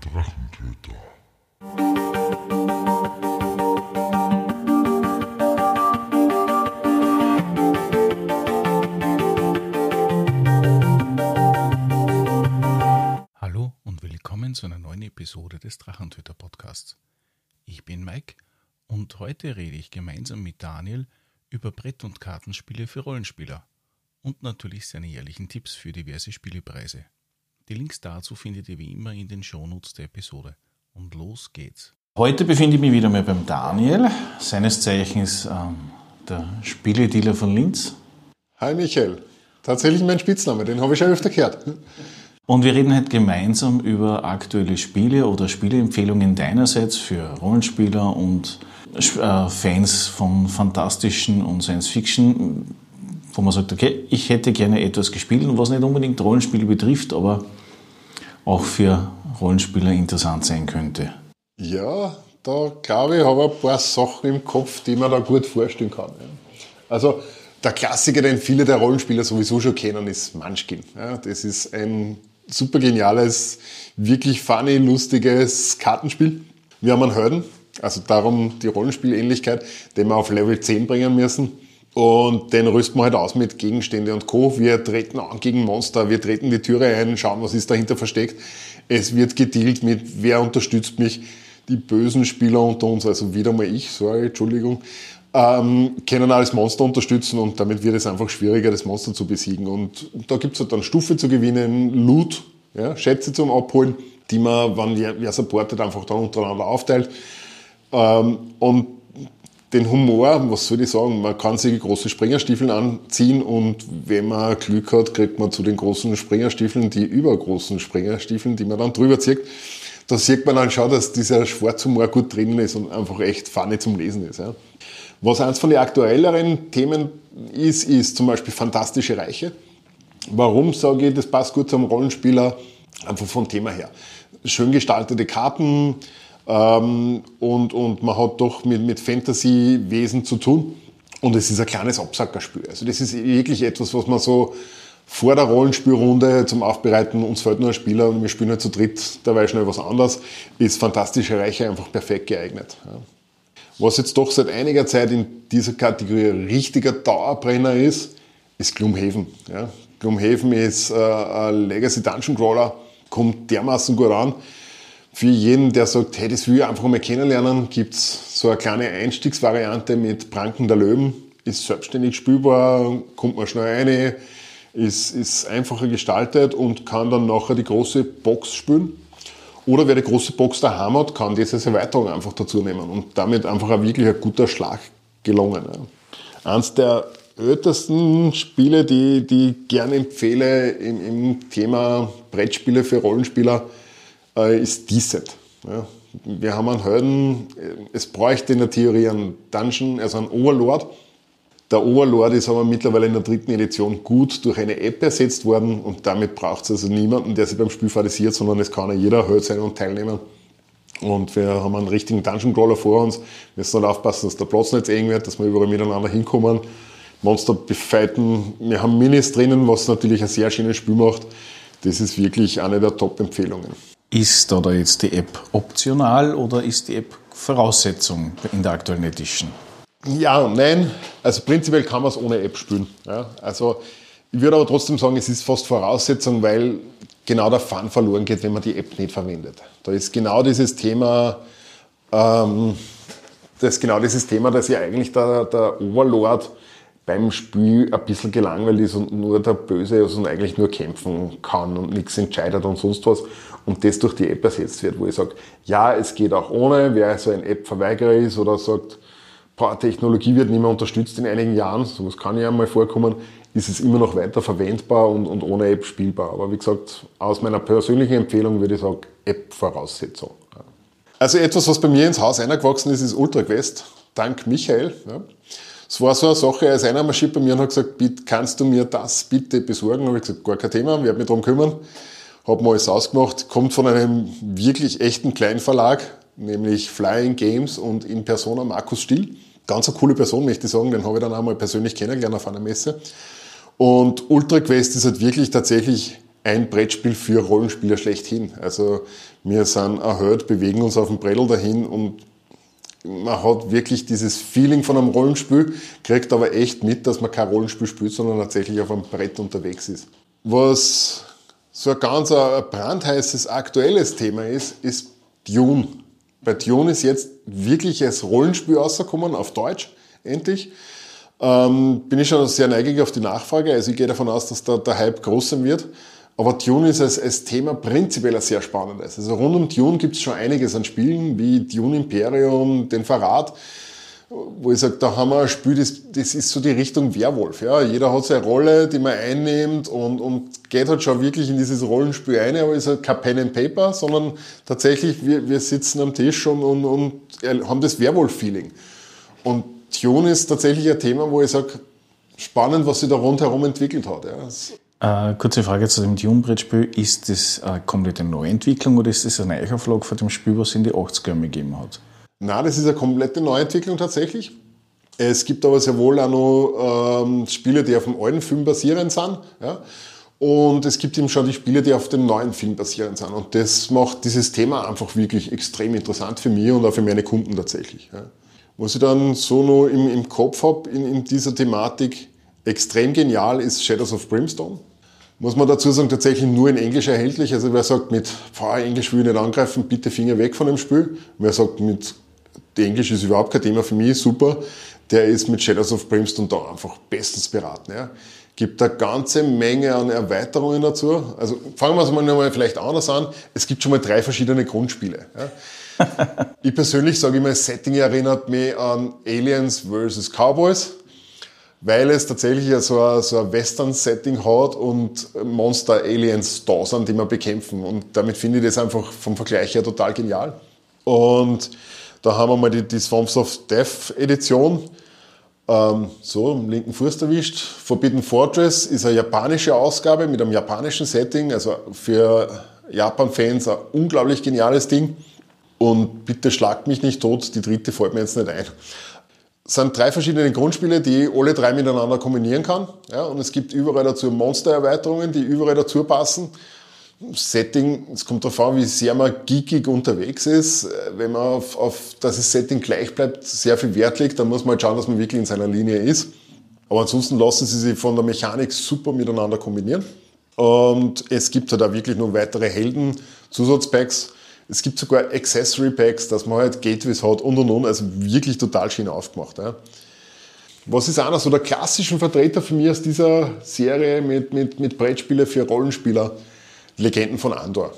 Drachentöter. Hallo und willkommen zu einer neuen Episode des Drachentöter Podcasts. Ich bin Mike und heute rede ich gemeinsam mit Daniel über Brett- und Kartenspiele für Rollenspieler und natürlich seine jährlichen Tipps für diverse Spielepreise. Die Links dazu findet ihr wie immer in den Shownotes der Episode. Und los geht's. Heute befinde ich mich wieder mal beim Daniel, seines Zeichens ähm, der Spieledealer von Linz. Hi Michael. Tatsächlich mein Spitzname, den habe ich schon öfter gehört. Und wir reden heute gemeinsam über aktuelle Spiele oder Spieleempfehlungen deinerseits für Rollenspieler und äh, Fans von fantastischen und Science Fiction, wo man sagt, okay, ich hätte gerne etwas gespielt, was nicht unbedingt Rollenspiele betrifft, aber auch für Rollenspieler interessant sein könnte. Ja, da glaube ich, habe ich ein paar Sachen im Kopf, die man da gut vorstellen kann. Also der Klassiker, den viele der Rollenspieler sowieso schon kennen, ist Munchkin. Das ist ein super geniales, wirklich funny, lustiges Kartenspiel. Wir haben einen Helden, also darum die Rollenspielähnlichkeit, den wir auf Level 10 bringen müssen. Und den rüsten wir halt aus mit Gegenstände und Co. Wir treten an gegen Monster, wir treten die Türe ein, schauen, was ist dahinter versteckt. Es wird gedealt mit, wer unterstützt mich. Die bösen Spieler unter uns, also wieder mal ich, sorry, Entschuldigung, ähm, können das Monster unterstützen und damit wird es einfach schwieriger, das Monster zu besiegen. Und da gibt's halt dann Stufe zu gewinnen, Loot, ja, Schätze zum Abholen, die man, wenn wer supportet, einfach dann untereinander aufteilt. Ähm, und den Humor, was soll ich sagen, man kann sich große Springerstiefel anziehen und wenn man Glück hat, kriegt man zu den großen Springerstiefeln die übergroßen Springerstiefeln, die man dann drüber zieht. Da sieht man dann schon, dass dieser Schwarzhumor gut drinnen ist und einfach echt funny zum Lesen ist. Ja. Was eins von den aktuelleren Themen ist, ist zum Beispiel Fantastische Reiche. Warum sage ich, das passt gut zum Rollenspieler? Einfach vom Thema her. Schön gestaltete Karten, ähm, und, und man hat doch mit, mit Fantasy-Wesen zu tun. Und es ist ein kleines Absackerspiel. Also das ist wirklich etwas, was man so vor der Rollenspielrunde zum Aufbereiten, uns fällt nur ein Spieler und wir spielen halt zu dritt dabei schnell was anderes, ist Fantastische Reiche einfach perfekt geeignet. Was jetzt doch seit einiger Zeit in dieser Kategorie richtiger Dauerbrenner ist, ist Gloomhaven. Ja. Gloomhaven ist äh, ein Legacy Dungeon Crawler, kommt dermaßen gut an. Für jeden, der sagt, hey, das will ich einfach mal kennenlernen, gibt's so eine kleine Einstiegsvariante mit Pranken der Löwen. Ist selbstständig spielbar, kommt man schnell rein, ist, ist einfacher gestaltet und kann dann nachher die große Box spielen. Oder wer die große Box daheim hat, kann diese Erweiterung einfach dazu nehmen und damit einfach ein wirklich ein guter Schlag gelungen. Eins der ältesten Spiele, die, die ich gerne empfehle im, im Thema Brettspiele für Rollenspieler, ist Decent. Ja. Wir haben einen Helden, es bräuchte in der Theorie einen Dungeon, also einen Overlord. Der Overlord ist aber mittlerweile in der dritten Edition gut durch eine App ersetzt worden und damit braucht es also niemanden, der sich beim Spiel fadisiert, sondern es kann ja jeder Held sein und teilnehmen. Und wir haben einen richtigen Dungeon Crawler vor uns. Wir müssen halt aufpassen, dass der Platz nicht eng wird, dass wir überall miteinander hinkommen. Monster befeiten. Wir haben Minis drinnen, was natürlich ein sehr schönes Spiel macht. Das ist wirklich eine der Top-Empfehlungen. Ist da jetzt die App optional oder ist die App Voraussetzung in der aktuellen Edition? Ja und nein. Also prinzipiell kann man es ohne App spielen. Ja, also ich würde aber trotzdem sagen, es ist fast Voraussetzung, weil genau der Fun verloren geht, wenn man die App nicht verwendet. Da ist genau dieses Thema, ähm, das ist genau dieses Thema, dass ja eigentlich der, der Overlord beim Spiel ein bisschen gelangweilt ist und nur der Böse ist und eigentlich nur kämpfen kann und nichts entscheidet und sonst was. Und das durch die App ersetzt wird, wo ich sage, ja, es geht auch ohne, wer so ein App-Verweigerer ist oder sagt, boah, Technologie wird nicht mehr unterstützt in einigen Jahren, sowas kann ja mal vorkommen, ist es immer noch weiter verwendbar und, und ohne App spielbar. Aber wie gesagt, aus meiner persönlichen Empfehlung würde ich sagen, App-Voraussetzung. Also etwas, was bei mir ins Haus eingewachsen ist, ist UltraQuest, dank Michael. Ja. Es war so eine Sache, als einer marschiert bei mir und hat gesagt, bitte, kannst du mir das bitte besorgen? Habe ich gesagt, gar kein Thema, werde mich darum kümmern. Habe mal alles ausgemacht, kommt von einem wirklich echten Kleinverlag, nämlich Flying Games und in Persona Markus Still. Ganz eine coole Person, möchte ich sagen, den habe ich dann einmal persönlich kennengelernt auf einer Messe. Und Ultra Quest ist halt wirklich tatsächlich ein Brettspiel für Rollenspieler schlechthin. Also wir sind erhöht, bewegen uns auf dem Brettel dahin und man hat wirklich dieses Feeling von einem Rollenspiel, kriegt aber echt mit, dass man kein Rollenspiel spielt, sondern tatsächlich auf einem Brett unterwegs ist. Was so ein ganz brandheißes aktuelles Thema ist, ist Dune. Bei Dune ist jetzt wirklich als Rollenspiel rausgekommen, auf Deutsch, endlich. Ähm, bin ich schon sehr neugierig auf die Nachfrage. Also ich gehe davon aus, dass da der Hype groß sein wird. Aber Dune ist als, als Thema prinzipiell ein sehr spannendes. Also rund um Dune gibt es schon einiges an Spielen, wie Dune Imperium, den Verrat, wo ich sage, da haben wir ein Spiel, das, das ist so die Richtung Werwolf. Ja? Jeder hat seine Rolle, die man einnimmt und, und geht halt schon wirklich in dieses Rollenspiel ein, aber es ist halt kein Pen and Paper, sondern tatsächlich, wir, wir sitzen am Tisch und, und, und haben das Werwolf-Feeling. Und Dune ist tatsächlich ein Thema, wo ich sage, spannend, was sich da rundherum entwickelt hat. Ja. Äh, kurze Frage zu dem Dune-Brettspiel. Ist das eine komplette Neuentwicklung oder ist das eine Neuauflage von dem Spiel, was es in die 80er gegeben hat? Nein, das ist eine komplette Neuentwicklung tatsächlich. Es gibt aber sehr wohl auch noch ähm, Spiele, die auf dem alten Film basierend sind. Ja? Und es gibt eben schon die Spiele, die auf dem neuen Film basierend sind. Und das macht dieses Thema einfach wirklich extrem interessant für mich und auch für meine Kunden tatsächlich. Ja? Was ich dann so noch im, im Kopf habe in, in dieser Thematik, extrem genial ist Shadows of Brimstone. Muss man dazu sagen, tatsächlich nur in Englisch erhältlich. Also wer sagt mit, Englisch will ich nicht angreifen, bitte Finger weg von dem Spiel. Wer sagt mit, Englisch ist überhaupt kein Thema für mich, super, der ist mit Shadows of Brimstone da einfach bestens beraten. Ja. Gibt eine ganze Menge an Erweiterungen dazu. Also fangen wir es mal vielleicht anders an. Es gibt schon mal drei verschiedene Grundspiele. Ja ich persönlich sage immer, das Setting erinnert mich an Aliens vs. Cowboys, weil es tatsächlich so ein, so ein Western-Setting hat und Monster-Aliens da sind, die man bekämpfen. Und damit finde ich das einfach vom Vergleich her total genial. Und da haben wir mal die, die Swamps of Death Edition. Ähm, so, im linken Fuß erwischt. Forbidden Fortress ist eine japanische Ausgabe mit einem japanischen Setting. Also für Japan-Fans ein unglaublich geniales Ding. Und bitte schlagt mich nicht tot, die dritte fällt mir jetzt nicht ein. Es sind drei verschiedene Grundspiele, die ich alle drei miteinander kombinieren kann. Ja, und es gibt überall dazu Monster-Erweiterungen, die überall dazu passen. Setting, es kommt darauf an, wie sehr man geekig unterwegs ist. Wenn man auf, auf dass das Setting gleich bleibt, sehr viel Wert legt, dann muss man halt schauen, dass man wirklich in seiner Linie ist. Aber ansonsten lassen sie sich von der Mechanik super miteinander kombinieren. Und es gibt halt auch wirklich noch weitere Helden, Zusatzpacks, es gibt sogar Accessory Packs, dass man halt Gateways hat und und und. Also wirklich total schön aufgemacht. Ja. Was ist einer so der klassischen Vertreter für mich aus dieser Serie mit, mit, mit Brettspiele für Rollenspieler? Legenden von Andor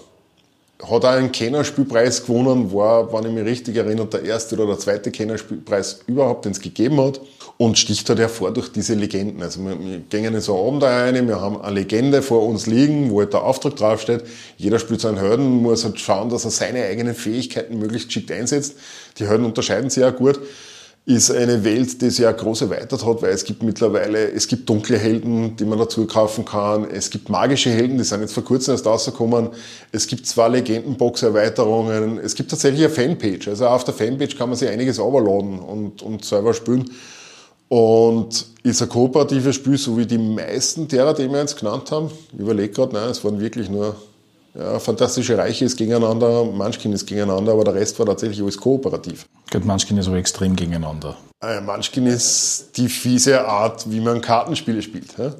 hat auch einen Kennerspielpreis gewonnen, war, wenn ich mich richtig erinnere, der erste oder der zweite Kennerspielpreis überhaupt, den es gegeben hat. Und sticht halt hervor durch diese Legenden. Also wir, wir gehen in so ein Abenteuer rein, wir haben eine Legende vor uns liegen, wo halt der Auftrag draufsteht. Jeder spielt seinen Helden, muss halt schauen, dass er seine eigenen Fähigkeiten möglichst geschickt einsetzt. Die Helden unterscheiden sich ja gut ist eine Welt, die sich ja groß erweitert hat, weil es gibt mittlerweile, es gibt dunkle Helden, die man dazu kaufen kann, es gibt magische Helden, die sind jetzt vor kurzem erst rausgekommen, es gibt zwei Legendenbox-Erweiterungen, es gibt tatsächlich eine Fanpage, also auf der Fanpage kann man sich einiges overladen und, und selber spielen. Und ist ein kooperatives Spiel, so wie die meisten derer, die wir jetzt genannt haben. Ich überlege gerade, nein, es waren wirklich nur ja, Fantastische Reiche ist gegeneinander, Munchkin ist gegeneinander, aber der Rest war tatsächlich alles kooperativ. Gut, Munchkin ist aber extrem gegeneinander. Äh, Munchkin ist die fiese Art, wie man Kartenspiele spielt. Ja?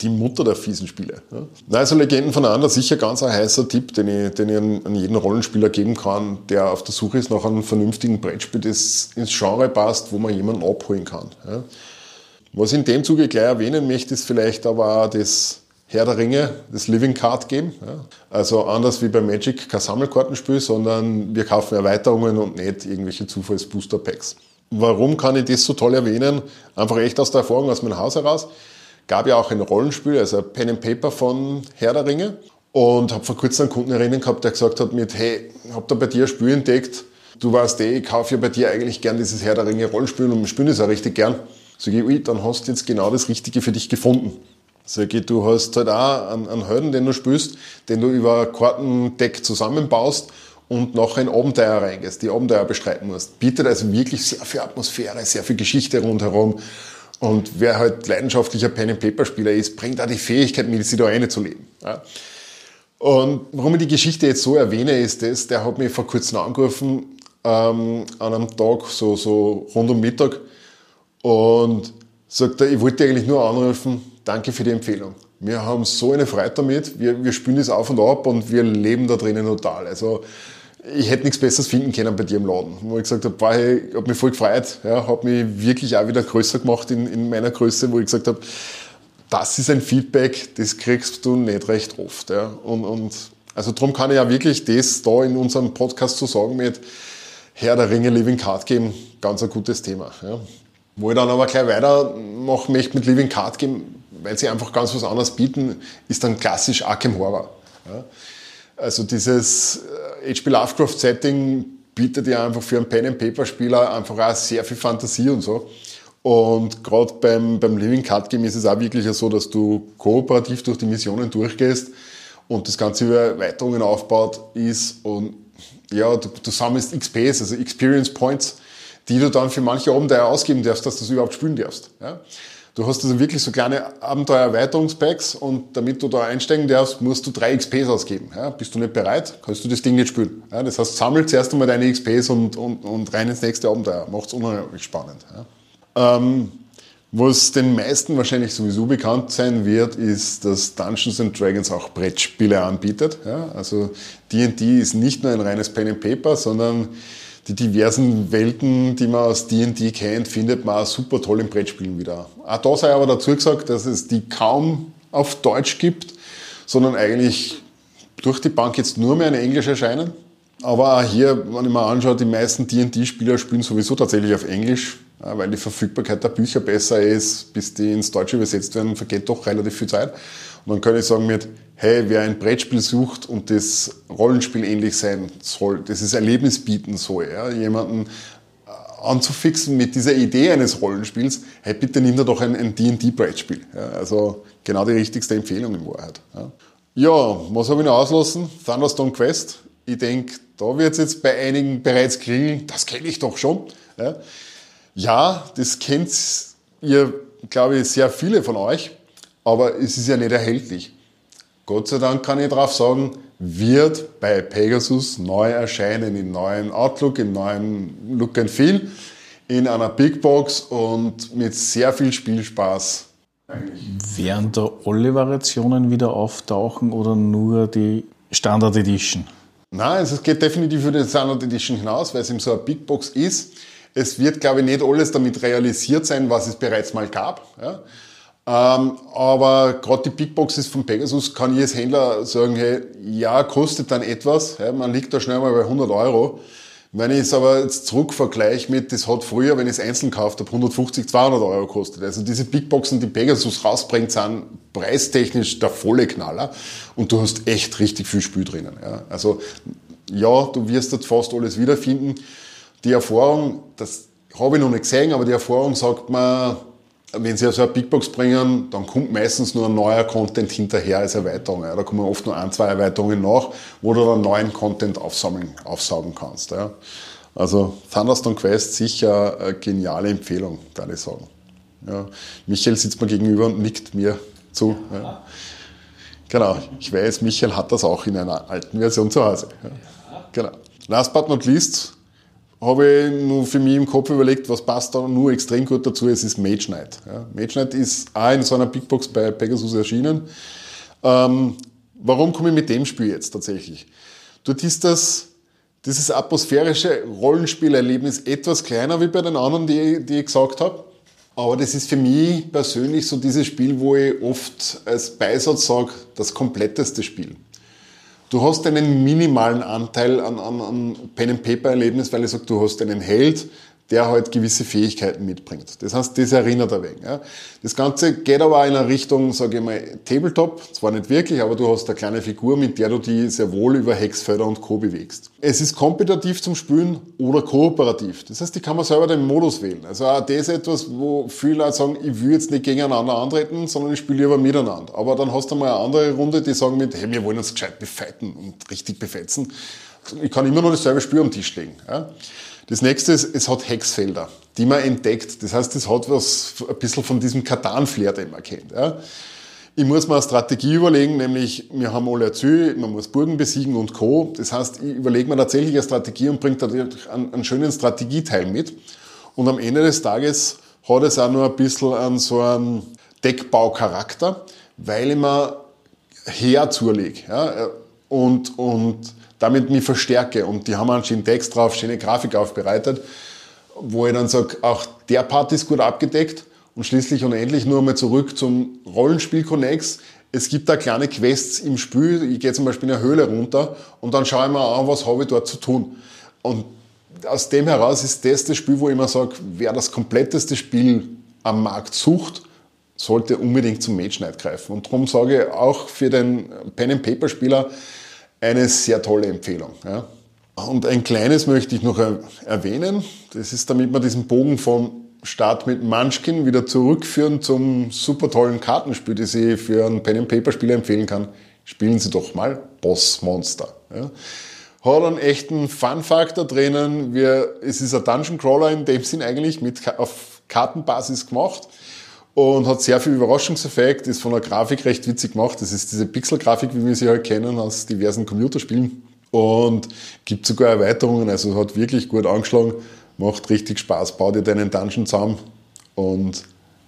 Die Mutter der fiesen Spiele. Ja? Also Legenden voneinander, sicher ganz ein heißer Tipp, den ich, den ich an, an jeden Rollenspieler geben kann, der auf der Suche ist nach einem vernünftigen Brettspiel, das ins Genre passt, wo man jemanden abholen kann. Ja? Was ich in dem Zuge gleich erwähnen möchte, ist vielleicht aber auch das Herr der Ringe, das Living Card Game. Ja. Also anders wie bei Magic kein Sammelkartenspiel, sondern wir kaufen Erweiterungen und nicht irgendwelche Zufalls-Booster Packs. Warum kann ich das so toll erwähnen? Einfach echt aus der Erfahrung aus meinem Haus heraus. Gab ja auch ein Rollenspiel, also Pen and Paper von Herr der Ringe. Und habe vor kurzem einen Kunden erinnern gehabt, der gesagt hat mit, hey, hab da bei dir ein Spiel entdeckt. Du weißt eh, ich kaufe ja bei dir eigentlich gern dieses Herr der Ringe Rollenspiel und spiele es auch richtig gern. Sag ich, ui, dann hast du jetzt genau das Richtige für dich gefunden. Sag ich, du hast halt auch einen, Helden, den du spielst, den du über Kartendeck zusammenbaust und noch ein Abenteuer reingehst, die Abenteuer bestreiten musst. Bietet also wirklich sehr viel Atmosphäre, sehr viel Geschichte rundherum Und wer halt leidenschaftlicher Pen-and-Paper-Spieler ist, bringt auch die Fähigkeit mit, sich da reinzuleben. Ja. Und warum ich die Geschichte jetzt so erwähne, ist das, der hat mich vor kurzem angerufen, ähm, an einem Tag, so, so rund um Mittag, und sagt er, ich wollte eigentlich nur anrufen, danke für die Empfehlung. Wir haben so eine Freude damit, wir, wir spielen das auf und ab und wir leben da drinnen total. Also, ich hätte nichts Besseres finden können bei dir im Laden. Wo ich gesagt habe, boah, ich habe mich voll gefreut, ja, habe mich wirklich auch wieder größer gemacht in, in meiner Größe, wo ich gesagt habe, das ist ein Feedback, das kriegst du nicht recht oft. Ja. Und, und also darum kann ich ja wirklich das da in unserem Podcast zu sagen mit Herr der Ringe Living Card Game, ganz ein gutes Thema. Ja. Wo ich dann aber gleich weitermachen möchte mit Living Card Game, weil sie einfach ganz was anderes bieten, ist dann klassisch Arkham Horror. Ja. Also dieses H.P. Äh, Lovecraft Setting bietet ja einfach für einen Pen-and-Paper-Spieler einfach auch sehr viel Fantasie und so. Und gerade beim, beim Living Card Game ist es auch wirklich so, dass du kooperativ durch die Missionen durchgehst und das Ganze über Erweiterungen aufgebaut ist und ja, du, du sammelst XPs, also Experience Points, die du dann für manche Abenteuer ausgeben darfst, dass du das überhaupt spielen darfst. Ja? Du hast also wirklich so kleine Abenteuer-Erweiterungspacks und damit du da einsteigen darfst, musst du drei XPs ausgeben. Ja, bist du nicht bereit, kannst du das Ding nicht spielen. Ja, das heißt, sammel zuerst einmal deine XPs und, und, und rein ins nächste Abenteuer. Macht's unheimlich spannend. Ja. Ähm, was den meisten wahrscheinlich sowieso bekannt sein wird, ist, dass Dungeons and Dragons auch Brettspiele anbietet. Ja, also D&D ist nicht nur ein reines Pen and Paper, sondern die diversen Welten, die man aus D&D kennt, findet man super toll in Brettspielen wieder. Auch da sei aber dazu gesagt, dass es die kaum auf Deutsch gibt, sondern eigentlich durch die Bank jetzt nur mehr in Englisch erscheinen. Aber auch hier, wenn ich mir anschaue, die meisten D&D-Spieler spielen sowieso tatsächlich auf Englisch, weil die Verfügbarkeit der Bücher besser ist, bis die ins Deutsche übersetzt werden, vergeht doch relativ viel Zeit. Und dann kann ich sagen mit, hey, wer ein Brettspiel sucht und das Rollenspiel ähnlich sein soll, das ist Erlebnis bieten soll, ja, jemanden äh, anzufixen mit dieser Idee eines Rollenspiels, hey, bitte nimm da doch ein D&D-Brettspiel. Ja, also genau die richtigste Empfehlung in Wahrheit. Ja, ja was habe ich noch auslassen? Thunderstone Quest. Ich denke, da wird es jetzt bei einigen bereits klingeln, das kenne ich doch schon. Ja, ja das kennt ihr, glaube ich, sehr viele von euch, aber es ist ja nicht erhältlich. Gott sei Dank kann ich darauf sagen, wird bei Pegasus neu erscheinen, in neuen Outlook, in neuen Look and Feel, in einer Big Box und mit sehr viel Spielspaß. Werden da alle Variationen wieder auftauchen oder nur die Standard Edition? Nein, es geht definitiv über die Standard Edition hinaus, weil es eben so eine Big Box ist. Es wird, glaube ich, nicht alles damit realisiert sein, was es bereits mal gab. Ja. Ähm, aber gerade die Big Boxes von Pegasus kann ich als Händler sagen, hey, ja, kostet dann etwas. Ja, man liegt da schnell mal bei 100 Euro. Wenn ich es aber jetzt zurückvergleiche mit, das hat früher, wenn ich es einzeln gekauft habe, 150, 200 Euro gekostet. Also diese Big Boxen, die Pegasus rausbringt, sind preistechnisch der volle Knaller. Und du hast echt richtig viel Spiel drinnen. Ja. Also ja, du wirst dort fast alles wiederfinden. Die Erfahrung, das habe ich noch nicht gesehen, aber die Erfahrung sagt mir, wenn sie also eine Big Box bringen, dann kommt meistens nur ein neuer Content hinterher als Erweiterung. Da kommen oft nur ein, zwei Erweiterungen nach, wo du dann neuen Content aufsammeln, aufsaugen kannst. Ja. Also Thunderstone Quest sicher eine geniale Empfehlung, kann ich sagen. Ja. Michael sitzt mir gegenüber und nickt mir zu. Genau, ich weiß, Michael hat das auch in einer alten Version zu Hause. Genau. Last but not least, habe ich nur für mich im Kopf überlegt, was passt da nur extrem gut dazu, es ist Mage Knight. Ja, Mage Knight ist auch in so einer Big Box bei Pegasus erschienen. Ähm, warum komme ich mit dem Spiel jetzt tatsächlich? Dort ist das, dieses atmosphärische Rollenspielerlebnis etwas kleiner wie bei den anderen, die, die ich gesagt habe. Aber das ist für mich persönlich so dieses Spiel, wo ich oft als Beisatz sage, das kompletteste Spiel. Du hast einen minimalen Anteil an, an, an Pen-and-Paper-Erlebnis, weil ich sage, du hast einen Held, der halt gewisse Fähigkeiten mitbringt. Das heißt, das erinnert ein wenig. Ja. Das Ganze geht aber auch in eine Richtung, sage ich mal, Tabletop. Zwar nicht wirklich, aber du hast eine kleine Figur, mit der du die sehr wohl über Hexfelder und Co. bewegst. Es ist kompetitiv zum Spielen oder kooperativ. Das heißt, ich kann man selber den Modus wählen. Also auch das ist etwas, wo viele Leute sagen, ich will jetzt nicht gegeneinander antreten, sondern ich spiele lieber miteinander. Aber dann hast du mal eine andere Runde, die sagen mit, hey, wir wollen uns gescheit befighten und richtig befetzen. ich kann immer noch dasselbe Spiel am Tisch legen. Ja. Das nächste ist, es hat Hexfelder, die man entdeckt. Das heißt, es hat was, ein bisschen von diesem Katan-Flair, den man kennt. Ja. Ich muss mir eine Strategie überlegen, nämlich wir haben alle Ziel, man muss Burgen besiegen und Co. Das heißt, ich überlege mir tatsächlich eine Strategie und bringe dadurch einen, einen schönen Strategieteil mit. Und am Ende des Tages hat es auch nur ein bisschen an so einen Deckbaucharakter, weil ich mir her zulege ja, und, und damit mich verstärke. Und die haben einen schönen Text drauf, schöne Grafik aufbereitet, wo ich dann sage, auch der Part ist gut abgedeckt und schließlich und endlich nur einmal zurück zum Rollenspiel Connex. Es gibt da kleine Quests im Spiel. Ich gehe zum Beispiel in eine Höhle runter und dann schaue ich mir an, was habe ich dort zu tun. Und aus dem heraus ist das das Spiel, wo ich immer sage, wer das kompletteste Spiel am Markt sucht, sollte unbedingt zum Mage Knight greifen. Und darum sage ich auch für den Pen-and-Paper-Spieler eine sehr tolle Empfehlung. Ja. Und ein kleines möchte ich noch erwähnen. Das ist, damit wir diesen Bogen vom Start mit Munchkin wieder zurückführen zum super tollen Kartenspiel, das ich für einen Pen-and-Paper-Spieler empfehlen kann. Spielen Sie doch mal Boss Monster. Ja. Hat einen echten Fun-Faktor drinnen. Wir, es ist ein Dungeon Crawler in dem Sinn eigentlich mit, auf Kartenbasis gemacht und hat sehr viel Überraschungseffekt, ist von der Grafik recht witzig gemacht. Das ist diese Pixel-Grafik, wie wir sie halt kennen aus diversen Computerspielen und gibt sogar Erweiterungen, also hat wirklich gut angeschlagen, macht richtig Spaß. Bau dir deinen Dungeon zusammen und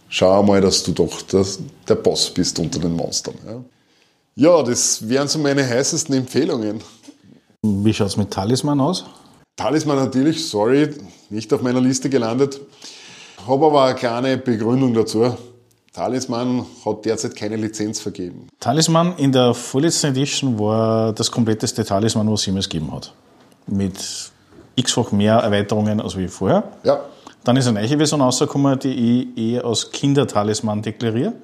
schau mal, dass du doch das, der Boss bist unter den Monstern. Ja. ja, das wären so meine heißesten Empfehlungen. Wie schaut es mit Talisman aus? Talisman natürlich, sorry, nicht auf meiner Liste gelandet. Habe aber eine kleine Begründung dazu. Talisman hat derzeit keine Lizenz vergeben. Talisman in der vorletzten Edition war das kompletteste Talisman, was es jemals gegeben hat. Mit x-fach mehr Erweiterungen als wie vorher. Ja. Dann ist eine neue Version rausgekommen, die ich eher als Kindertalisman deklariere.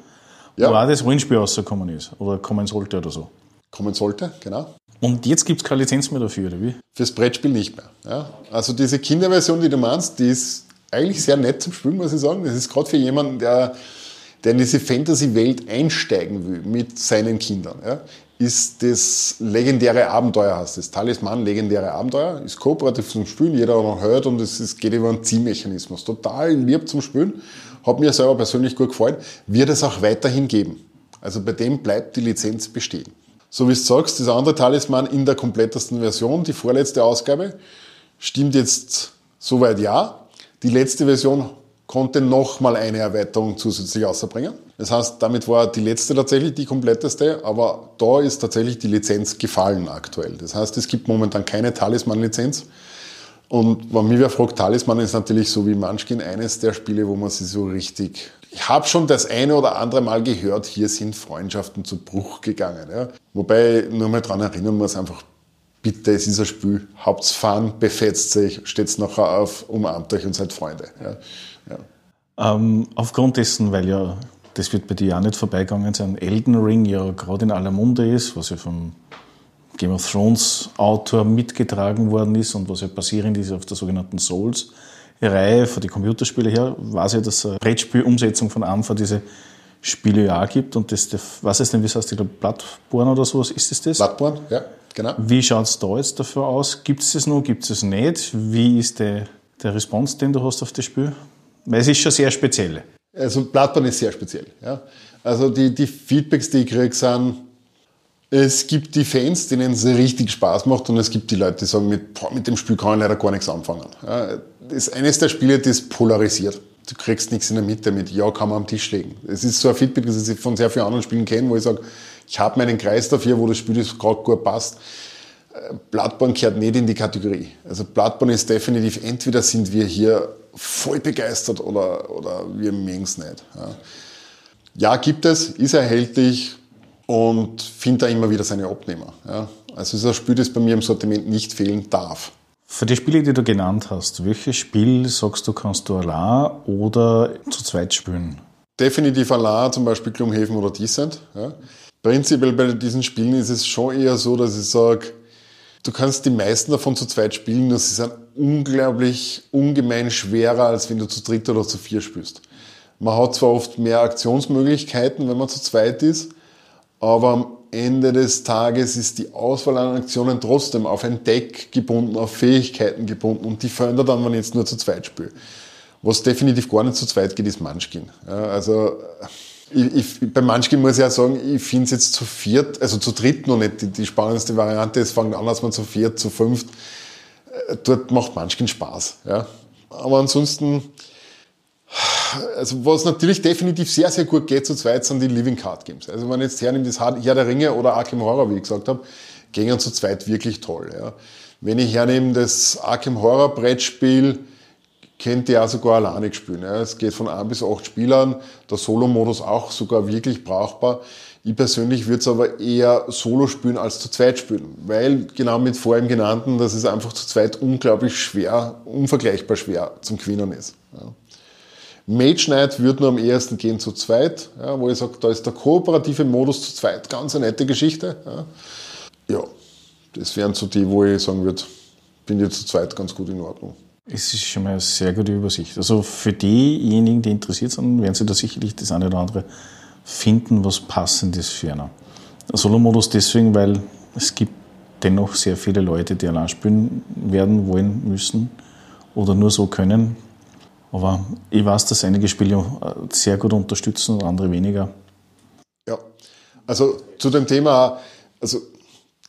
Ja. Wo auch das Rollenspiel rausgekommen ist. Oder kommen sollte oder so. Kommen sollte, genau. Und jetzt gibt es keine Lizenz mehr dafür, oder wie? Fürs Brettspiel nicht mehr. Ja. Also diese Kinderversion, die du meinst, die ist eigentlich sehr nett zum Spielen, muss ich sagen. Das ist gerade für jemanden, der, der in diese Fantasy-Welt einsteigen will mit seinen Kindern. Ja, ist das legendäre Abenteuer, heißt das. Talisman, legendäre Abenteuer, ist kooperativ zum Spielen, jeder noch hört und es geht über einen Zielmechanismus. Total lieb zum Spielen, hat mir selber persönlich gut gefallen, wird es auch weiterhin geben. Also bei dem bleibt die Lizenz bestehen. So wie du sagst, das andere Talisman in der komplettesten Version, die vorletzte Ausgabe, stimmt jetzt soweit ja. Die letzte Version konnte nochmal eine Erweiterung zusätzlich außerbringen. Das heißt, damit war die letzte tatsächlich die kompletteste, aber da ist tatsächlich die Lizenz gefallen aktuell. Das heißt, es gibt momentan keine Talisman-Lizenz. Und wenn mich wer fragt, Talisman ist natürlich so wie Munchkin eines der Spiele, wo man sich so richtig... Ich habe schon das eine oder andere Mal gehört, hier sind Freundschaften zu Bruch gegangen. Ja. Wobei nur mal dran erinnern muss, einfach bitte, es ist ein Spiel, habt's Fun, befetzt sich, steht's nachher auf, umarmt euch und seid Freunde. Ja. Ja. Ähm, aufgrund dessen, weil ja, das wird bei dir auch nicht vorbeigegangen sein, Elden Ring ja gerade in aller Munde ist, was ja vom Game of Thrones Autor mitgetragen worden ist und was ja basierend ist auf der sogenannten Souls. Reihe von den Computerspielen her, weiß ja, dass eine Brettspielumsetzung von Anfang diese Spiele ja auch gibt und das, was ist denn, wie heißt das, Bloodborne oder sowas, ist das das? Bloodborne, ja. Genau. Wie schaut es da jetzt dafür aus? Gibt es das noch, gibt es das nicht? Wie ist der, der Response, den du hast auf das Spiel? Weil es ist schon sehr speziell. Also Bloodborne ist sehr speziell. Ja. Also die, die Feedbacks, die ich kriege, sind, es gibt die Fans, denen es richtig Spaß macht und es gibt die Leute, die sagen, mit, boah, mit dem Spiel kann ich leider gar nichts anfangen. Ja, das ist eines der Spiele, das polarisiert. Du kriegst nichts in der Mitte mit, ja, kann man am Tisch legen. Es ist so ein Feedback, das ich von sehr vielen anderen Spielen kenne, wo ich sage, ich habe meinen Kreis dafür, wo das Spiel gerade gut passt. Äh, Bloodborne gehört nicht in die Kategorie. Also Bloodborne ist definitiv, entweder sind wir hier voll begeistert oder, oder wir mögen es nicht. Ja. ja. gibt es, ist erhältlich und finde da immer wieder seine Abnehmer. Ja. Also es ist ein Spiel, das bei mir im Sortiment nicht fehlen darf. Für die Spiele, die du genannt hast, welches Spiel sagst du, kannst du allein oder zu zweit spielen? Definitiv allein, zum Beispiel Gloomhaven oder Descent. Ja. Prinzipiell bei diesen Spielen ist es schon eher so, dass ich sage, du kannst die meisten davon zu zweit spielen, das ist unglaublich ungemein schwerer, als wenn du zu dritt oder zu vier spielst. Man hat zwar oft mehr Aktionsmöglichkeiten, wenn man zu zweit ist, aber Ende des Tages ist die Auswahl an Aktionen trotzdem auf ein Deck gebunden, auf Fähigkeiten gebunden und die verändert dann, wenn ich jetzt nur zu zweit spiele. Was definitiv gar nicht zu zweit geht, ist Munchkin. Ja, also ich, ich, bei Munchkin muss ich ja sagen, ich finde es jetzt zu viert, also zu dritt noch nicht die, die spannendste Variante. Es fängt an, dass man zu viert, zu fünft. Äh, dort macht Munchkin Spaß. Ja. Aber ansonsten, also was natürlich definitiv sehr, sehr gut geht zu zweit, sind die Living Card Games. Also wenn man jetzt hernimmt, das Herr der Ringe oder Arkham Horror, wie ich gesagt habe, gehen zu zweit wirklich toll. Ja. Wenn ich hernehme das Arkham Horror Brettspiel, kennt ihr auch sogar alleine spielen. Ja. Es geht von ein bis acht Spielern, der Solo-Modus auch sogar wirklich brauchbar. Ich persönlich würde es aber eher solo spielen als zu zweit spielen, weil genau mit vorhin genannten, dass es einfach zu zweit unglaublich schwer, unvergleichbar schwer zum Gewinnen ist. Ja. Mage Knight würde nur am ehesten gehen zu zweit, ja, wo ich sage, da ist der kooperative Modus zu zweit ganz eine nette Geschichte. Ja, ja das wären so die, wo ich sagen würde, bin ich zu zweit ganz gut in Ordnung. Es ist schon mal eine sehr gute Übersicht. Also für diejenigen, die interessiert sind, werden sie da sicherlich das eine oder andere finden, was passendes für einen. Solo-Modus deswegen, weil es gibt dennoch sehr viele Leute, die allein spielen werden, wollen, müssen oder nur so können. Aber ich weiß, dass einige Spiele sehr gut unterstützen und andere weniger. Ja, also zu dem Thema, also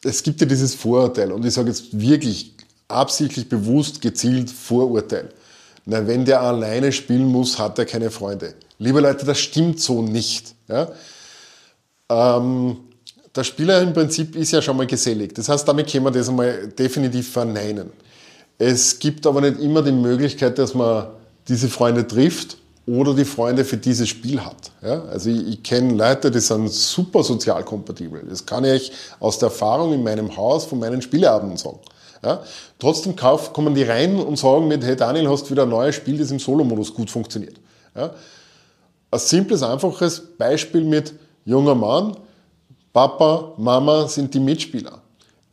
es gibt ja dieses Vorurteil und ich sage jetzt wirklich absichtlich bewusst gezielt Vorurteil. Na, wenn der alleine spielen muss, hat er keine Freunde. Liebe Leute, das stimmt so nicht. Ja? Ähm, der Spieler im Prinzip ist ja schon mal gesellig. Das heißt, damit können wir das einmal definitiv verneinen. Es gibt aber nicht immer die Möglichkeit, dass man diese Freunde trifft oder die Freunde für dieses Spiel hat. Ja? Also ich, ich kenne Leute, die sind super sozial kompatibel. Das kann ich aus der Erfahrung in meinem Haus von meinen Spieleabenden sagen. Ja? Trotzdem kauf, kommen die rein und sagen mit, hey Daniel, hast wieder ein neues Spiel, das im Solo-Modus gut funktioniert. Ja? Ein simples, einfaches Beispiel mit junger Mann, Papa, Mama sind die Mitspieler.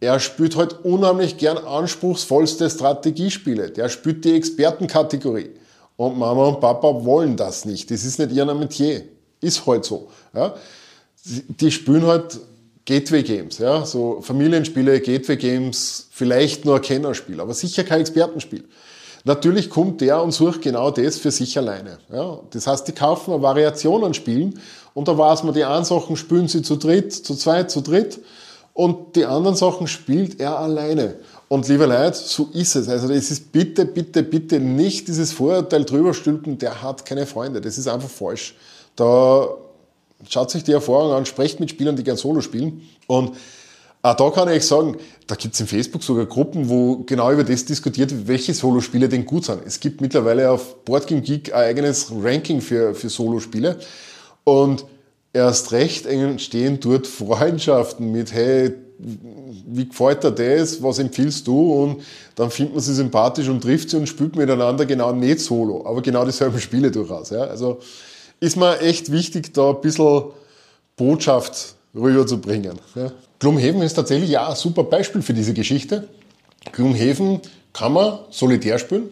Er spielt halt unheimlich gern anspruchsvollste Strategiespiele. Der spielt die Expertenkategorie. Und Mama und Papa wollen das nicht. Das ist nicht ihr Metier. Ist halt so. Ja? Die spielen halt Gateway Games, ja, so Familienspiele, Gateway Games, vielleicht nur ein Kennerspiel, aber sicher kein Expertenspiel. Natürlich kommt der und sucht genau das für sich alleine. Ja. Das heißt, die kaufen eine Variation an Spielen und da weiß man, die einen Sachen spielen sie zu dritt, zu zweit, zu dritt und die anderen Sachen spielt er alleine. Und liebe Leute, so ist es. Also es ist bitte, bitte, bitte nicht dieses Vorurteil drüber stülpen, der hat keine Freunde. Das ist einfach falsch. Da Schaut sich die Erfahrung an, sprecht mit Spielern, die gern Solo spielen. Und auch da kann ich sagen, da gibt es in Facebook sogar Gruppen, wo genau über das diskutiert wird, welche Solospiele denn gut sind. Es gibt mittlerweile auf Boardgame Geek ein eigenes Ranking für, für Solospiele. Und erst recht entstehen dort Freundschaften mit, hey, wie gefällt dir das, was empfiehlst du? Und dann findet man sie sympathisch und trifft sie und spielt miteinander genau nicht solo, aber genau dieselben Spiele durchaus. Ja? Also ist mir echt wichtig, da ein bisschen Botschaft rüberzubringen. Ja. Glumhaven ist tatsächlich ja ein super Beispiel für diese Geschichte. Glumhaven kann man solitär spielen.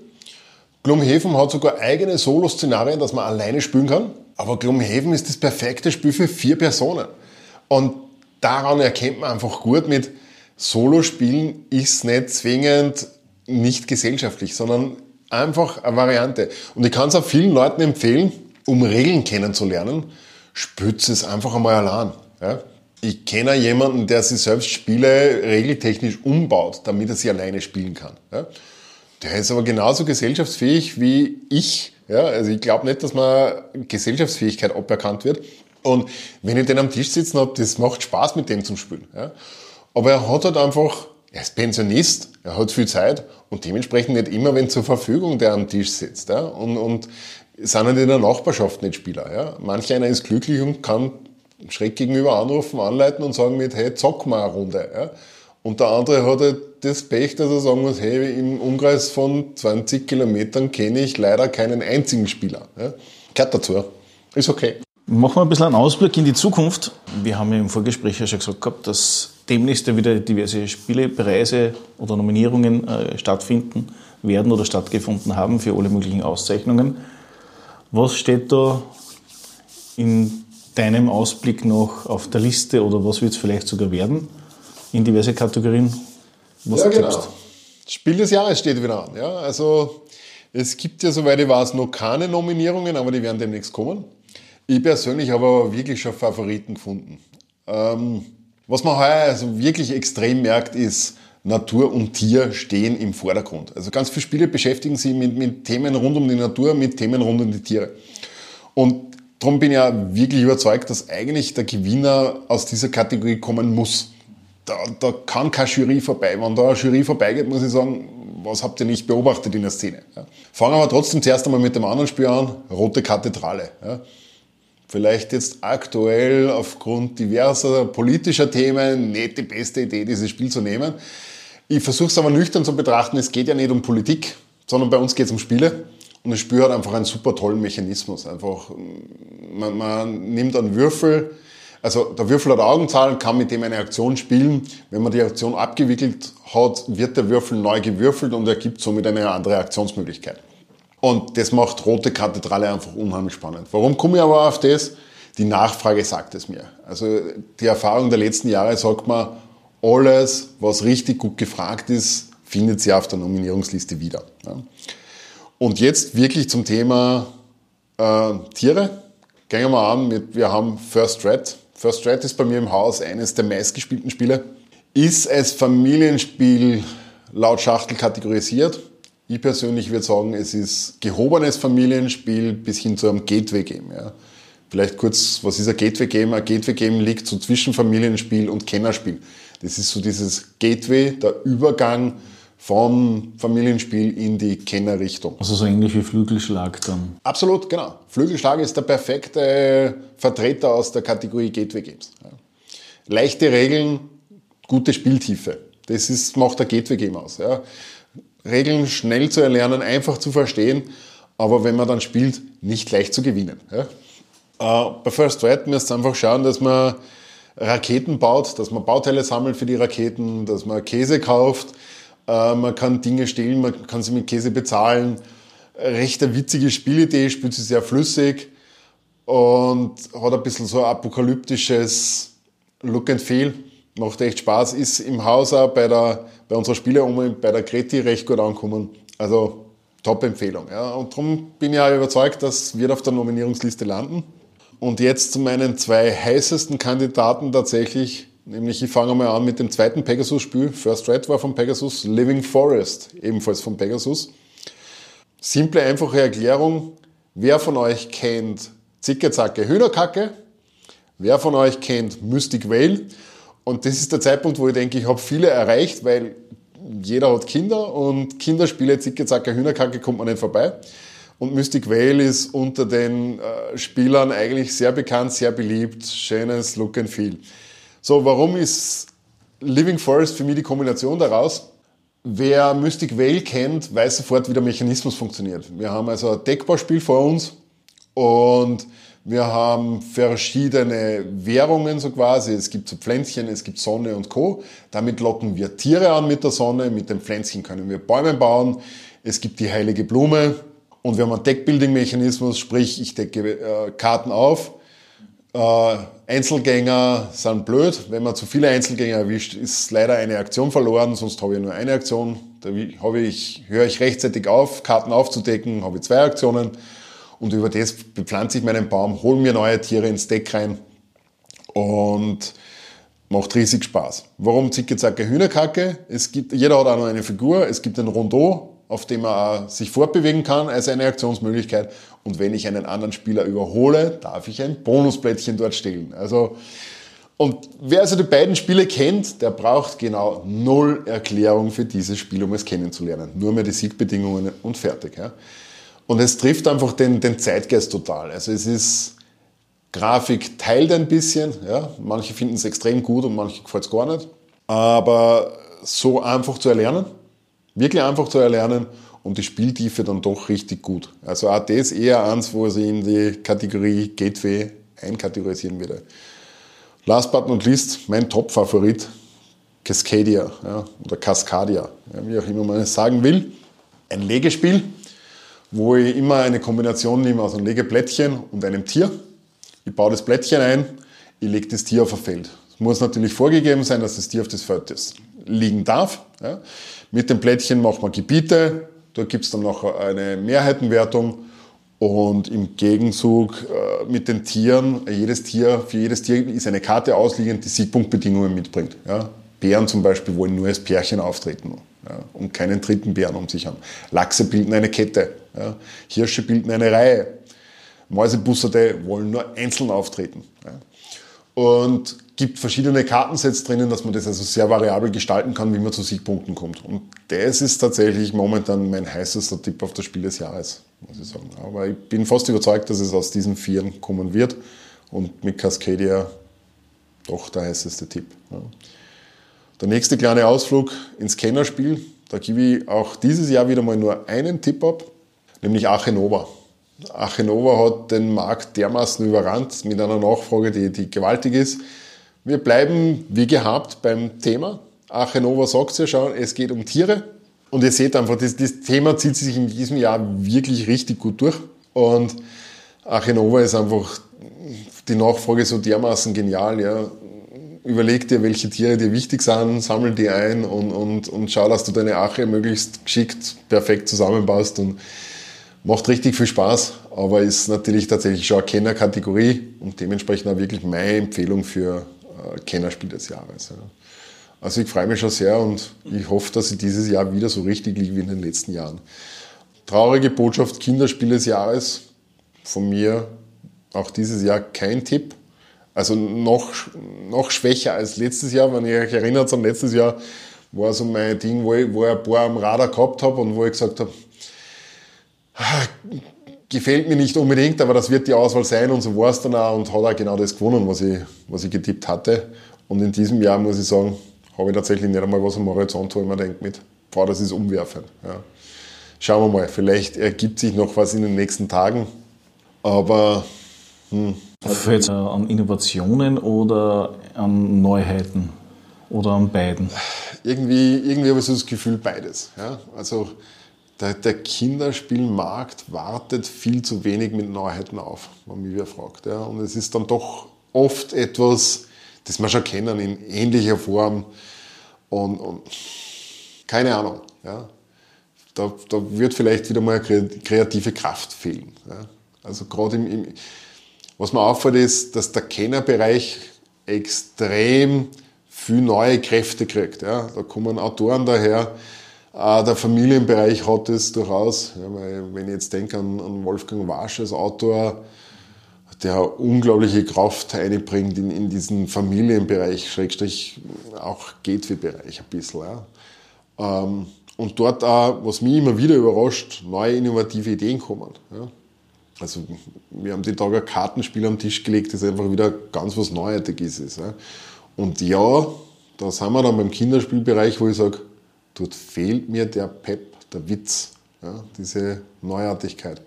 Glumhaven hat sogar eigene Solo-Szenarien, dass man alleine spielen kann. Aber Glumhaven ist das perfekte Spiel für vier Personen. Und daran erkennt man einfach gut mit Solo-Spielen ist nicht zwingend nicht gesellschaftlich, sondern einfach eine Variante. Und ich kann es auch vielen Leuten empfehlen, um Regeln kennenzulernen, spürt es einfach einmal allein. Ja? Ich kenne jemanden, der sich selbst Spiele regeltechnisch umbaut, damit er sie alleine spielen kann. Ja? Der ist aber genauso gesellschaftsfähig wie ich. Ja? Also ich glaube nicht, dass man Gesellschaftsfähigkeit aberkannt wird. Und wenn ich den am Tisch sitzen habe, das macht Spaß mit dem zum Spielen. Ja? Aber er hat halt einfach, er ist Pensionist, er hat viel Zeit und dementsprechend nicht immer wenn zur Verfügung, der am Tisch sitzt. Ja? Und, und sind halt in der Nachbarschaft nicht Spieler. Ja? Manch einer ist glücklich und kann schräg gegenüber anrufen, anleiten und sagen mit, hey, zock mal eine Runde. Ja? Und der andere hat halt das Pech, dass er sagen muss, hey, im Umkreis von 20 Kilometern kenne ich leider keinen einzigen Spieler. Ja? Gehört dazu. Ist okay. Machen wir ein bisschen einen Ausblick in die Zukunft. Wir haben ja im Vorgespräch ja schon gesagt gehabt, dass demnächst ja wieder diverse Spielepreise oder Nominierungen äh, stattfinden werden oder stattgefunden haben für alle möglichen Auszeichnungen. Was steht da in deinem Ausblick noch auf der Liste oder was wird es vielleicht sogar werden in diverse Kategorien? Was ja, genau. Spiel des Jahres steht wieder an. Ja, also es gibt ja, soweit ich weiß, noch keine Nominierungen, aber die werden demnächst kommen. Ich persönlich habe aber wirklich schon Favoriten gefunden. Ähm, was man heuer also wirklich extrem merkt, ist, Natur und Tier stehen im Vordergrund. Also ganz viele Spiele beschäftigen sich mit, mit Themen rund um die Natur, mit Themen rund um die Tiere. Und darum bin ich ja wirklich überzeugt, dass eigentlich der Gewinner aus dieser Kategorie kommen muss. Da, da kann keine Jury vorbei. Wenn da eine Jury vorbeigeht, muss ich sagen, was habt ihr nicht beobachtet in der Szene? Ja. Fangen wir trotzdem zuerst einmal mit dem anderen Spiel an, Rote Kathedrale. Ja. Vielleicht jetzt aktuell aufgrund diverser politischer Themen nicht die beste Idee, dieses Spiel zu nehmen. Ich versuche es aber nüchtern zu betrachten, es geht ja nicht um Politik, sondern bei uns geht es um Spiele. Und das Spiel hat einfach einen super tollen Mechanismus. Einfach, man, man nimmt einen Würfel, also der Würfel hat Augenzahlen, kann mit dem eine Aktion spielen. Wenn man die Aktion abgewickelt hat, wird der Würfel neu gewürfelt und ergibt somit eine andere Aktionsmöglichkeit. Und das macht Rote Kathedrale einfach unheimlich spannend. Warum komme ich aber auf das? Die Nachfrage sagt es mir. Also die Erfahrung der letzten Jahre sagt man, alles, was richtig gut gefragt ist, findet sie auf der Nominierungsliste wieder. Und jetzt wirklich zum Thema äh, Tiere. Gehen wir mal an mit, wir haben First Red. First Red ist bei mir im Haus eines der meistgespielten Spiele. Ist als Familienspiel laut Schachtel kategorisiert. Ich persönlich würde sagen, es ist gehobenes Familienspiel bis hin zu einem Gateway-Game. Ja. Vielleicht kurz, was ist ein Gateway-Game? Ein Gateway-Game liegt so zwischen Familienspiel und Kennerspiel. Das ist so dieses Gateway, der Übergang vom Familienspiel in die Kennerrichtung. Also so ähnlich wie Flügelschlag dann. Absolut, genau. Flügelschlag ist der perfekte Vertreter aus der Kategorie Gateway Games. Leichte Regeln, gute Spieltiefe. Das ist, macht der Gateway Game aus. Ja. Regeln schnell zu erlernen, einfach zu verstehen, aber wenn man dann spielt, nicht leicht zu gewinnen. Ja. Uh, bei First Red müsst ihr einfach schauen, dass man Raketen baut, dass man Bauteile sammelt für die Raketen, dass man Käse kauft, äh, man kann Dinge stehlen, man kann sie mit Käse bezahlen. Recht eine witzige Spielidee, spielt sie sehr flüssig und hat ein bisschen so ein apokalyptisches Look and Feel. Macht echt Spaß, ist im Haus auch bei, der, bei unserer Spieleroma, bei der Kreti recht gut angekommen. Also Top-Empfehlung. Ja. Und darum bin ich auch überzeugt, dass wird auf der Nominierungsliste landen. Und jetzt zu meinen zwei heißesten Kandidaten tatsächlich, nämlich ich fange mal an mit dem zweiten Pegasus-Spiel. First Red war von Pegasus, Living Forest, ebenfalls von Pegasus. Simple, einfache Erklärung. Wer von euch kennt Zicke, Zacke, Hühnerkacke? Wer von euch kennt Mystic Whale? Und das ist der Zeitpunkt, wo ich denke, ich habe viele erreicht, weil jeder hat Kinder und Kinderspiele, Zicke, Zacke, Hühnerkacke kommt man nicht vorbei. Und Mystic Vale ist unter den äh, Spielern eigentlich sehr bekannt, sehr beliebt, schönes Look and Feel. So, warum ist Living Forest für mich die Kombination daraus? Wer Mystic Vale kennt, weiß sofort, wie der Mechanismus funktioniert. Wir haben also ein Deckbauspiel vor uns und wir haben verschiedene Währungen so quasi. Es gibt so Pflänzchen, es gibt Sonne und Co. Damit locken wir Tiere an mit der Sonne. Mit den Pflänzchen können wir Bäume bauen. Es gibt die heilige Blume. Und wir haben einen Deckbuilding-Mechanismus, sprich, ich decke äh, Karten auf. Äh, Einzelgänger sind blöd. Wenn man zu viele Einzelgänger erwischt, ist leider eine Aktion verloren, sonst habe ich nur eine Aktion. Da ich, höre ich rechtzeitig auf, Karten aufzudecken, habe ich zwei Aktionen. Und über das bepflanze ich meinen Baum, hole mir neue Tiere ins Deck rein und macht riesig Spaß. Warum Zicke, Zacke, Hühnerkacke? Es gibt, jeder hat auch noch eine Figur. Es gibt ein Rondeau, auf dem er sich fortbewegen kann als eine Aktionsmöglichkeit. Und wenn ich einen anderen Spieler überhole, darf ich ein Bonusplättchen dort stellen. Also, und wer also die beiden Spiele kennt, der braucht genau null Erklärung für dieses Spiel, um es kennenzulernen. Nur mehr die Siegbedingungen und fertig. Ja. Und es trifft einfach den, den Zeitgeist total. Also es ist, Grafik teilt ein bisschen. Ja. Manche finden es extrem gut und manche gefällt es gar nicht. Aber so einfach zu erlernen, wirklich einfach zu erlernen und die Spieltiefe dann doch richtig gut. Also auch das eher eins, wo ich in die Kategorie Gateway einkategorisieren würde. Last but not least, mein Top-Favorit, Cascadia ja, oder Cascadia, ja, wie auch immer man es sagen will. Ein Legespiel, wo ich immer eine Kombination nehme aus einem Legeplättchen und einem Tier. ich baue das Blättchen ein, ich lege das Tier auf ein Feld. Es muss natürlich vorgegeben sein, dass das Tier auf das Feld liegen darf. Ja. Mit dem Blättchen macht man Gebiete, da gibt es dann noch eine Mehrheitenwertung und im Gegenzug äh, mit den Tieren, jedes Tier, für jedes Tier ist eine Karte ausliegend, die Siegpunktbedingungen mitbringt. Ja. Bären zum Beispiel wollen nur als Pärchen auftreten ja, und keinen dritten Bären um sich haben. Lachse bilden eine Kette, ja. Hirsche bilden eine Reihe. Mäusebussarde wollen nur einzeln auftreten. Ja. Und gibt verschiedene Kartensets drinnen, dass man das also sehr variabel gestalten kann, wie man zu Siegpunkten kommt. Und das ist tatsächlich momentan mein heißester Tipp auf das Spiel des Jahres, muss ich sagen. Aber ich bin fast überzeugt, dass es aus diesen Vieren kommen wird und mit Cascadia doch der heißeste Tipp. Ja. Der nächste kleine Ausflug ins Kennerspiel, da gebe ich auch dieses Jahr wieder mal nur einen Tipp ab, nämlich Achenova. Achenova hat den Markt dermaßen überrannt mit einer Nachfrage, die, die gewaltig ist. Wir bleiben wie gehabt beim Thema. Achenova sagt ja schon, es geht um Tiere. Und ihr seht einfach, das, das Thema zieht sich in diesem Jahr wirklich richtig gut durch. Und Achenova ist einfach die Nachfrage so dermaßen genial. Ja. Überleg dir, welche Tiere dir wichtig sind, sammel die ein und, und, und schau, dass du deine Ache möglichst geschickt, perfekt zusammenbaust. Und Macht richtig viel Spaß, aber ist natürlich tatsächlich schon eine Kennerkategorie und dementsprechend auch wirklich meine Empfehlung für äh, Kennerspiel des Jahres. Ja. Also ich freue mich schon sehr und ich hoffe, dass ich dieses Jahr wieder so richtig liege wie in den letzten Jahren. Traurige Botschaft, Kinderspiel des Jahres. Von mir auch dieses Jahr kein Tipp. Also noch, noch schwächer als letztes Jahr. Wenn ihr euch erinnert an letztes Jahr, war so mein Ding, wo ich, wo ich ein paar am Radar gehabt habe und wo ich gesagt habe, gefällt mir nicht unbedingt, aber das wird die Auswahl sein und so war es dann auch und hat auch genau das gewonnen, was ich, was ich getippt hatte. Und in diesem Jahr muss ich sagen, habe ich tatsächlich nicht einmal was am Horizont, wo ich mir denke mit, boah, das ist umwerfend. Ja. Schauen wir mal, vielleicht ergibt sich noch was in den nächsten Tagen, aber hm. Jetzt an Innovationen oder an Neuheiten oder an beiden? Irgendwie, irgendwie habe ich so das Gefühl, beides. Ja. Also der, der, Kinderspielmarkt wartet viel zu wenig mit Neuheiten auf, wenn mich wer fragt. Ja. Und es ist dann doch oft etwas, das wir schon kennen in ähnlicher Form. Und, und keine Ahnung. Ja. Da, da, wird vielleicht wieder mal kreative Kraft fehlen. Ja. Also gerade im, im, was mir auffällt, ist, dass der Kennerbereich extrem viel neue Kräfte kriegt. Ja. Da kommen Autoren daher, äh, der Familienbereich hat es durchaus, ja, weil wenn ich jetzt denke an, an Wolfgang Warsch als Autor, der unglaubliche Kraft einbringt in, in diesen Familienbereich, Schrägstrich auch Gateway-Bereich ein bisschen. Ja. Ähm, und dort auch, was mich immer wieder überrascht, neue innovative Ideen kommen. Ja. Also wir haben die Tage Kartenspiel am Tisch gelegt, das einfach wieder ganz was Neuartiges ist. Und ja, da sind wir dann beim Kinderspielbereich, wo ich sage, dort fehlt mir der Pep, der Witz, ja, diese Neuartigkeit.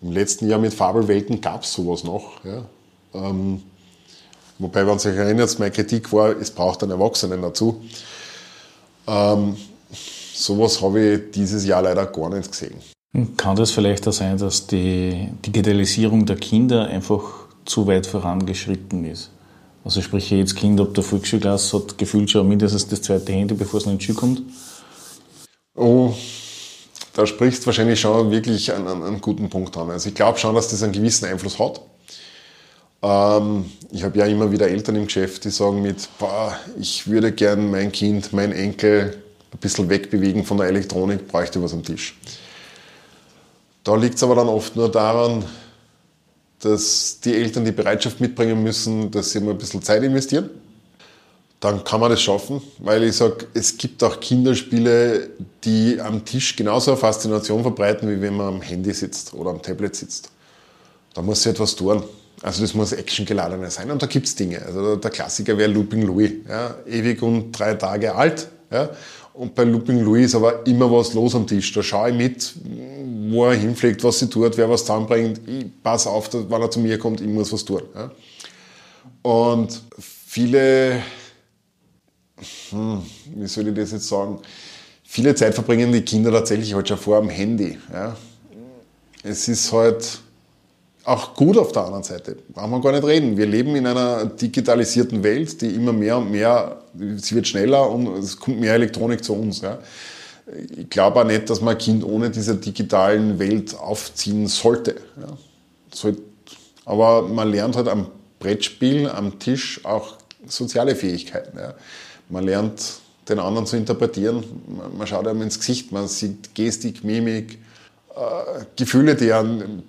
Im letzten Jahr mit Fabelwelten gab es sowas noch. Ja. Ähm, wobei, wenn man sich erinnert, meine Kritik war, es braucht einen Erwachsenen dazu. Ähm, sowas habe ich dieses Jahr leider gar nicht gesehen. Kann das vielleicht auch sein, dass die Digitalisierung der Kinder einfach zu weit vorangeschritten ist? Also sprich, jedes Kind ab der Volksschulklasse hat gefühlt schon mindestens das zweite Handy, bevor es in die Schule kommt. Oh, da sprichst wahrscheinlich schon wirklich einen, einen guten Punkt an. Also ich glaube schon, dass das einen gewissen Einfluss hat. Ähm, ich habe ja immer wieder Eltern im Geschäft, die sagen mit, boah, ich würde gern mein Kind, mein Enkel ein bisschen wegbewegen von der Elektronik, bräuchte was am Tisch. Da liegt es aber dann oft nur daran, dass die Eltern die Bereitschaft mitbringen müssen, dass sie mal ein bisschen Zeit investieren dann kann man das schaffen, weil ich sage, es gibt auch Kinderspiele, die am Tisch genauso eine Faszination verbreiten, wie wenn man am Handy sitzt oder am Tablet sitzt. Da muss sie etwas tun. Also das muss actiongeladener sein und da gibt es Dinge. Also der Klassiker wäre Looping Louis, ja, ewig und drei Tage alt. Ja. Und bei Looping Louis ist aber immer was los am Tisch. Da schaue ich mit, wo er hinfliegt, was sie tut, wer was zusammenbringt. Ich passe auf, dass, wenn er zu mir kommt, ich muss was tun. Ja. Und viele hm, wie soll ich das jetzt sagen? Viele Zeit verbringen die Kinder tatsächlich halt schon vor am Handy. Ja. Es ist halt auch gut auf der anderen Seite. Brauchen wir gar nicht reden. Wir leben in einer digitalisierten Welt, die immer mehr und mehr, sie wird schneller und es kommt mehr Elektronik zu uns. Ja. Ich glaube auch nicht, dass man ein Kind ohne diese digitalen Welt aufziehen sollte. Ja. Aber man lernt halt am Brettspiel, am Tisch auch soziale Fähigkeiten. Ja. Man lernt den anderen zu interpretieren, man schaut einem ins Gesicht, man sieht Gestik, Mimik, äh, Gefühle, die einen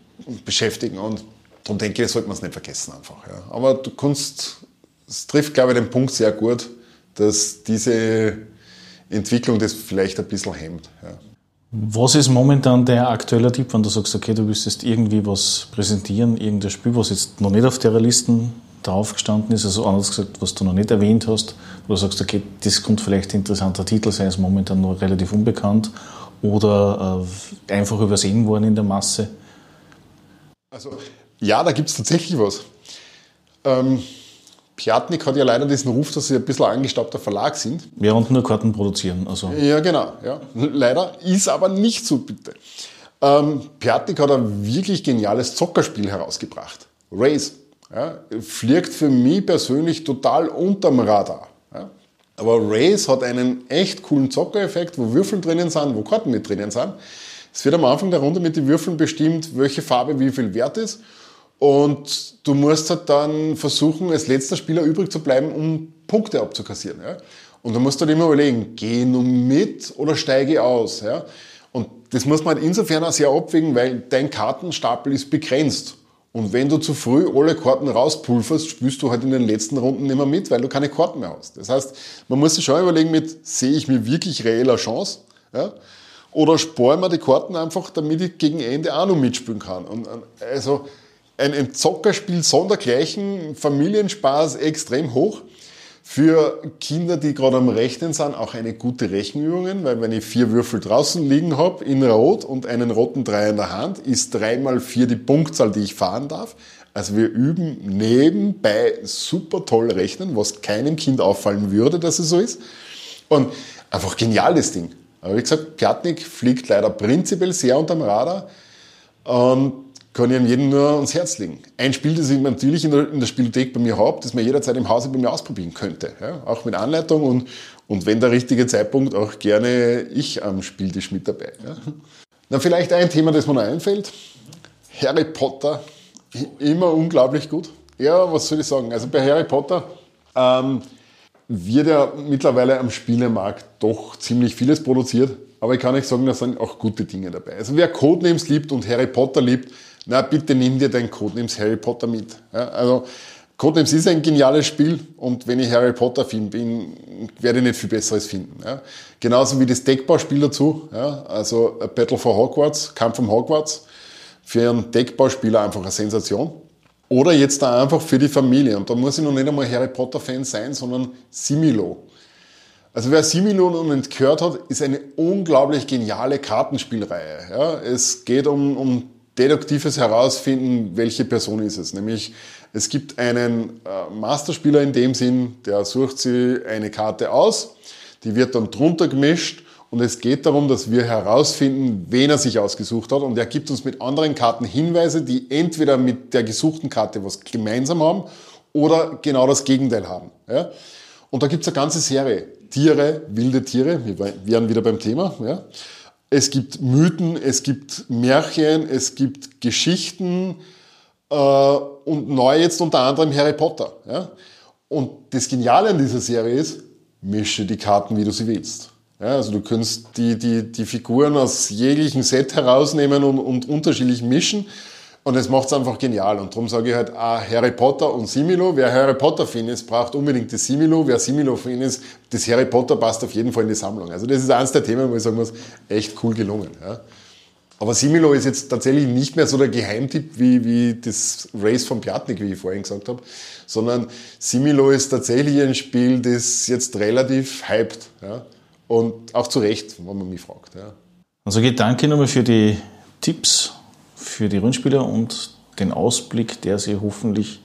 beschäftigen und darum denke ich, sollte man es nicht vergessen einfach. Ja. Aber du kannst, es trifft glaube ich den Punkt sehr gut, dass diese Entwicklung das vielleicht ein bisschen hemmt. Ja. Was ist momentan der aktuelle Tipp, wenn du sagst, okay, du willst irgendwie was präsentieren, irgendein Spiel, was jetzt noch nicht auf der Liste drauf gestanden ist, also anders gesagt, was du noch nicht erwähnt hast, wo du sagst, okay, das könnte vielleicht ein interessanter Titel sein, ist momentan noch relativ unbekannt oder äh, einfach übersehen worden in der Masse? Also ja, da gibt es tatsächlich was. Ähm, Piatnik hat ja leider diesen Ruf, dass sie ein bisschen angestaubter Verlag sind. Ja, und nur Karten produzieren. Also. Ja, genau. Ja. Leider ist aber nicht so, bitte. Ähm, Piatnik hat ein wirklich geniales Zockerspiel herausgebracht. Race. Ja, fliegt für mich persönlich total unterm Radar. Ja. Aber Race hat einen echt coolen Zockereffekt, wo Würfel drinnen sind, wo Karten mit drinnen sind. Es wird am Anfang der Runde mit den Würfeln bestimmt, welche Farbe wie viel wert ist. Und du musst halt dann versuchen, als letzter Spieler übrig zu bleiben, um Punkte abzukassieren. Ja? Und du musst dann immer überlegen, gehe ich nun mit oder steige aus? Ja? Und das muss man halt insofern auch sehr abwägen, weil dein Kartenstapel ist begrenzt. Und wenn du zu früh alle Karten rauspulverst, spielst du halt in den letzten Runden nicht mehr mit, weil du keine Karten mehr hast. Das heißt, man muss sich schon überlegen mit, sehe ich mir wirklich reeller Chance? Ja? Oder spare mir die Karten einfach, damit ich gegen Ende auch noch mitspielen kann. Und, also, ein, ein Zockerspiel sondergleichen, Familienspaß extrem hoch. Für Kinder, die gerade am Rechnen sind, auch eine gute Rechenübung, weil wenn ich vier Würfel draußen liegen habe in Rot und einen roten Dreier in der Hand, ist drei mal vier die Punktzahl, die ich fahren darf. Also wir üben nebenbei super toll rechnen, was keinem Kind auffallen würde, dass es so ist. Und einfach geniales Ding. Aber wie gesagt, Piatnik fliegt leider prinzipiell sehr unterm Radar. Und kann ich jedem nur ans Herz legen. Ein Spiel, das ich natürlich in der, in der Spielothek bei mir habe, das man jederzeit im Hause bei mir ausprobieren könnte. Ja, auch mit Anleitung und, und wenn der richtige Zeitpunkt, auch gerne ich am Spieltisch mit dabei. Ja. Dann vielleicht ein Thema, das mir noch einfällt. Harry Potter, immer unglaublich gut. Ja, was soll ich sagen? Also bei Harry Potter ähm, wird ja mittlerweile am Spielemarkt doch ziemlich vieles produziert. Aber ich kann nicht sagen, da sind auch gute Dinge dabei. Also wer Codenames liebt und Harry Potter liebt, na bitte nimm dir dein Codenames Harry Potter mit. Ja, also Codenames ist ein geniales Spiel und wenn ich Harry Potter Fan bin, werde ich nicht viel Besseres finden. Ja. Genauso wie das Deckbauspiel dazu, ja, also Battle for Hogwarts, Kampf um Hogwarts, für einen Deckbauspieler einfach eine Sensation. Oder jetzt da einfach für die Familie. Und da muss ich noch nicht einmal Harry Potter Fan sein, sondern Similo. Also wer Similo noch nicht hat, ist eine unglaublich geniale Kartenspielreihe. Ja, es geht um, um deduktives Herausfinden, welche Person ist es. Nämlich, es gibt einen äh, Masterspieler in dem Sinn, der sucht sie eine Karte aus, die wird dann drunter gemischt und es geht darum, dass wir herausfinden, wen er sich ausgesucht hat und er gibt uns mit anderen Karten Hinweise, die entweder mit der gesuchten Karte was gemeinsam haben oder genau das Gegenteil haben. Ja? Und da gibt es eine ganze Serie. Tiere, wilde Tiere, wir wären wieder beim Thema. Ja? Es gibt Mythen, es gibt Märchen, es gibt Geschichten äh, und neu jetzt unter anderem Harry Potter. Ja? Und das Geniale an dieser Serie ist, mische die Karten, wie du sie willst. Ja, also du kannst die, die, die Figuren aus jeglichen Set herausnehmen und, und unterschiedlich mischen und es macht es einfach genial. Und darum sage ich halt ah, Harry Potter und Similo. Wer Harry Potter-Fan ist, braucht unbedingt das Similo. Wer Similo-Fan ist, das Harry Potter passt auf jeden Fall in die Sammlung. Also das ist eines der Themen, wo ich sagen muss, echt cool gelungen. Ja. Aber Similo ist jetzt tatsächlich nicht mehr so der Geheimtipp wie, wie das Race von Piatnik, wie ich vorhin gesagt habe, sondern Similo ist tatsächlich ein Spiel, das jetzt relativ hypt. Ja. Und auch zu Recht, wenn man mich fragt. Ja. Also geht danke nochmal für die Tipps für die Rundspieler und den Ausblick, der sich hoffentlich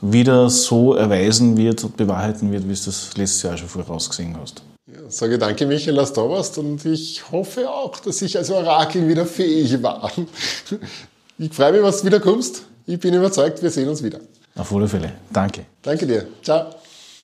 wieder so erweisen wird und bewahrheiten wird, wie es das letztes Jahr schon vorausgesehen hast. Ja, sage danke, Michael, dass du da warst und ich hoffe auch, dass ich als Orakel wieder fähig war. Ich freue mich, was du wieder kommst. Ich bin überzeugt, wir sehen uns wieder. Auf alle Fälle. Danke. Danke dir. Ciao.